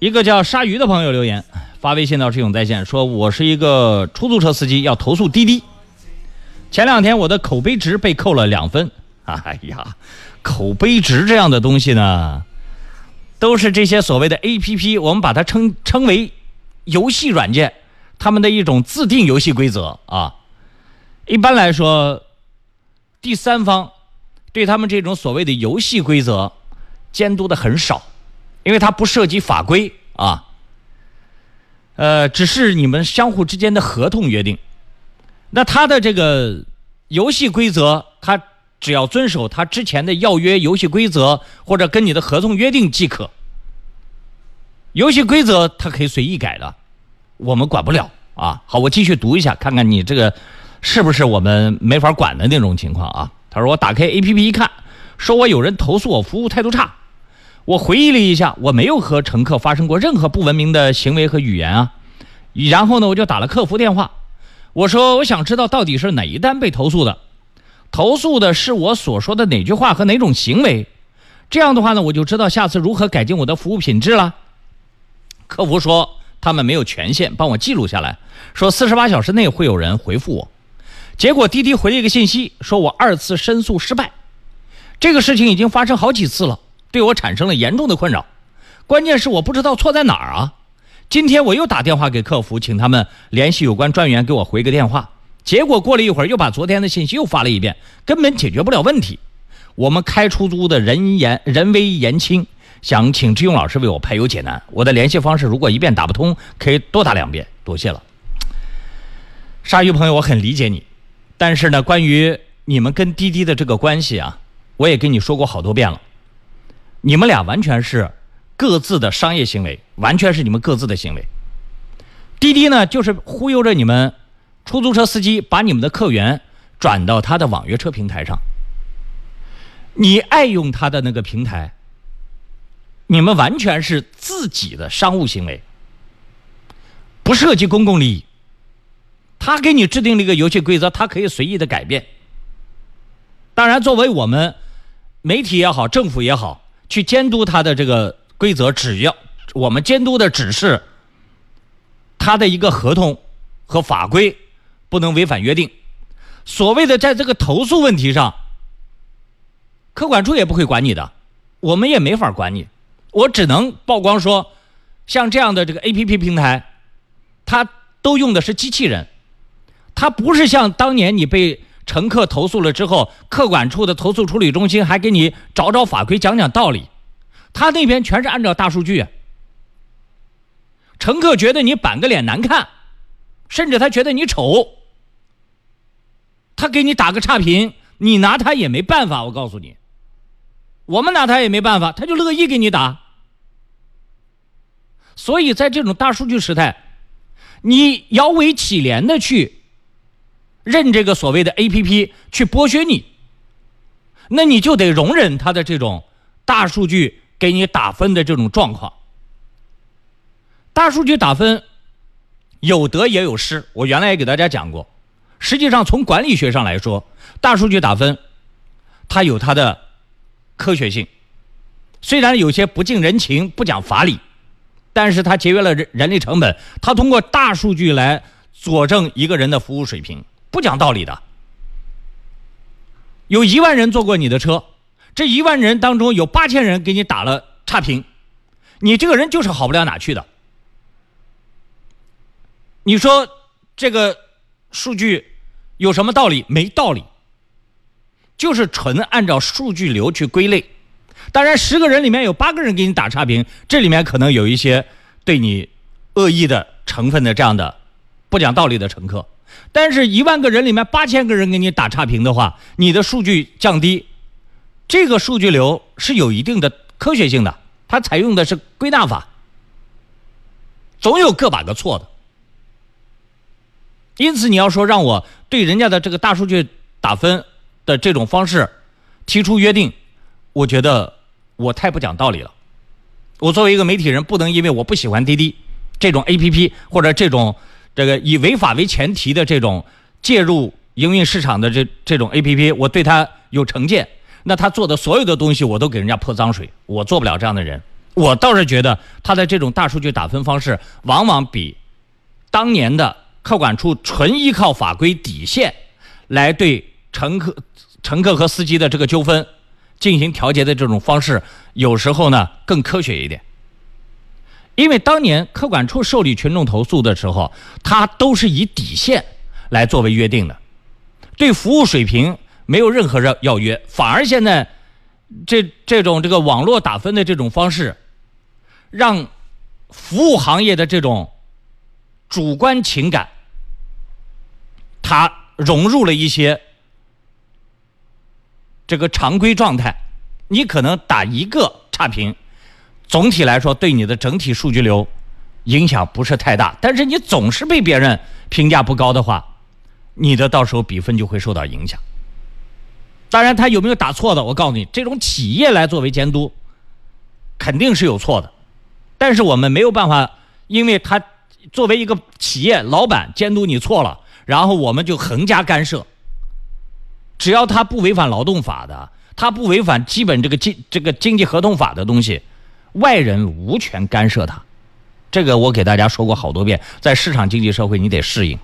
一个叫鲨鱼的朋友留言发微信到智勇在线，说我是一个出租车司机，要投诉滴滴。前两天我的口碑值被扣了两分。哎呀，口碑值这样的东西呢，都是这些所谓的 APP，我们把它称称为游戏软件，他们的一种自定游戏规则啊。一般来说，第三方对他们这种所谓的游戏规则监督的很少，因为它不涉及法规啊。呃，只是你们相互之间的合同约定。那他的这个游戏规则，他只要遵守他之前的要约游戏规则，或者跟你的合同约定即可。游戏规则他可以随意改的，我们管不了啊。好，我继续读一下，看看你这个是不是我们没法管的那种情况啊。他说我打开 APP 一看，说我有人投诉我服务态度差。我回忆了一下，我没有和乘客发生过任何不文明的行为和语言啊。然后呢，我就打了客服电话。我说：“我想知道到底是哪一单被投诉的，投诉的是我所说的哪句话和哪种行为？这样的话呢，我就知道下次如何改进我的服务品质了。”客服说他们没有权限帮我记录下来，说四十八小时内会有人回复我。结果滴滴回了一个信息，说我二次申诉失败。这个事情已经发生好几次了，对我产生了严重的困扰。关键是我不知道错在哪儿啊。今天我又打电话给客服，请他们联系有关专员给我回个电话。结果过了一会儿，又把昨天的信息又发了一遍，根本解决不了问题。我们开出租的人言人微言轻，想请志勇老师为我排忧解难。我的联系方式如果一遍打不通，可以多打两遍，多谢了。鲨鱼朋友，我很理解你，但是呢，关于你们跟滴滴的这个关系啊，我也跟你说过好多遍了，你们俩完全是。各自的商业行为完全是你们各自的行为。滴滴呢，就是忽悠着你们出租车司机，把你们的客源转到他的网约车平台上。你爱用他的那个平台，你们完全是自己的商务行为，不涉及公共利益。他给你制定了一个游戏规则，他可以随意的改变。当然，作为我们媒体也好，政府也好，去监督他的这个。规则只要我们监督的只是他的一个合同和法规不能违反约定。所谓的在这个投诉问题上，客管处也不会管你的，我们也没法管你。我只能曝光说，像这样的这个 A P P 平台，它都用的是机器人，它不是像当年你被乘客投诉了之后，客管处的投诉处理中心还给你找找法规、讲讲道理。他那边全是按照大数据，乘客觉得你板个脸难看，甚至他觉得你丑，他给你打个差评，你拿他也没办法。我告诉你，我们拿他也没办法，他就乐意给你打。所以在这种大数据时代，你摇尾乞怜的去认这个所谓的 A P P 去剥削你，那你就得容忍他的这种大数据。给你打分的这种状况，大数据打分有得也有失。我原来也给大家讲过，实际上从管理学上来说，大数据打分它有它的科学性，虽然有些不近人情、不讲法理，但是它节约了人人力成本。它通过大数据来佐证一个人的服务水平，不讲道理的。有一万人坐过你的车。这一万人当中有八千人给你打了差评，你这个人就是好不了哪去的。你说这个数据有什么道理？没道理，就是纯按照数据流去归类。当然，十个人里面有八个人给你打差评，这里面可能有一些对你恶意的成分的这样的不讲道理的乘客。但是，一万个人里面八千个人给你打差评的话，你的数据降低。这个数据流是有一定的科学性的，它采用的是归纳法，总有个把个错的。因此，你要说让我对人家的这个大数据打分的这种方式提出约定，我觉得我太不讲道理了。我作为一个媒体人，不能因为我不喜欢滴滴这种 APP 或者这种这个以违法为前提的这种介入营运市场的这这种 APP，我对它有成见。那他做的所有的东西，我都给人家泼脏水，我做不了这样的人。我倒是觉得他的这种大数据打分方式，往往比当年的客管处纯依靠法规底线来对乘客、乘客和司机的这个纠纷进行调节的这种方式，有时候呢更科学一点。因为当年客管处受理群众投诉的时候，他都是以底线来作为约定的，对服务水平没有任何要要约，反而现在这这种这个网络打分的这种方式，让服务行业的这种主观情感，它融入了一些这个常规状态，你可能打一个差评。总体来说，对你的整体数据流影响不是太大。但是你总是被别人评价不高的话，你的到时候比分就会受到影响。当然，他有没有打错的，我告诉你，这种企业来作为监督，肯定是有错的。但是我们没有办法，因为他作为一个企业老板监督你错了，然后我们就横加干涉。只要他不违反劳动法的，他不违反基本这个经这个经济合同法的东西。外人无权干涉他，这个我给大家说过好多遍，在市场经济社会，你得适应。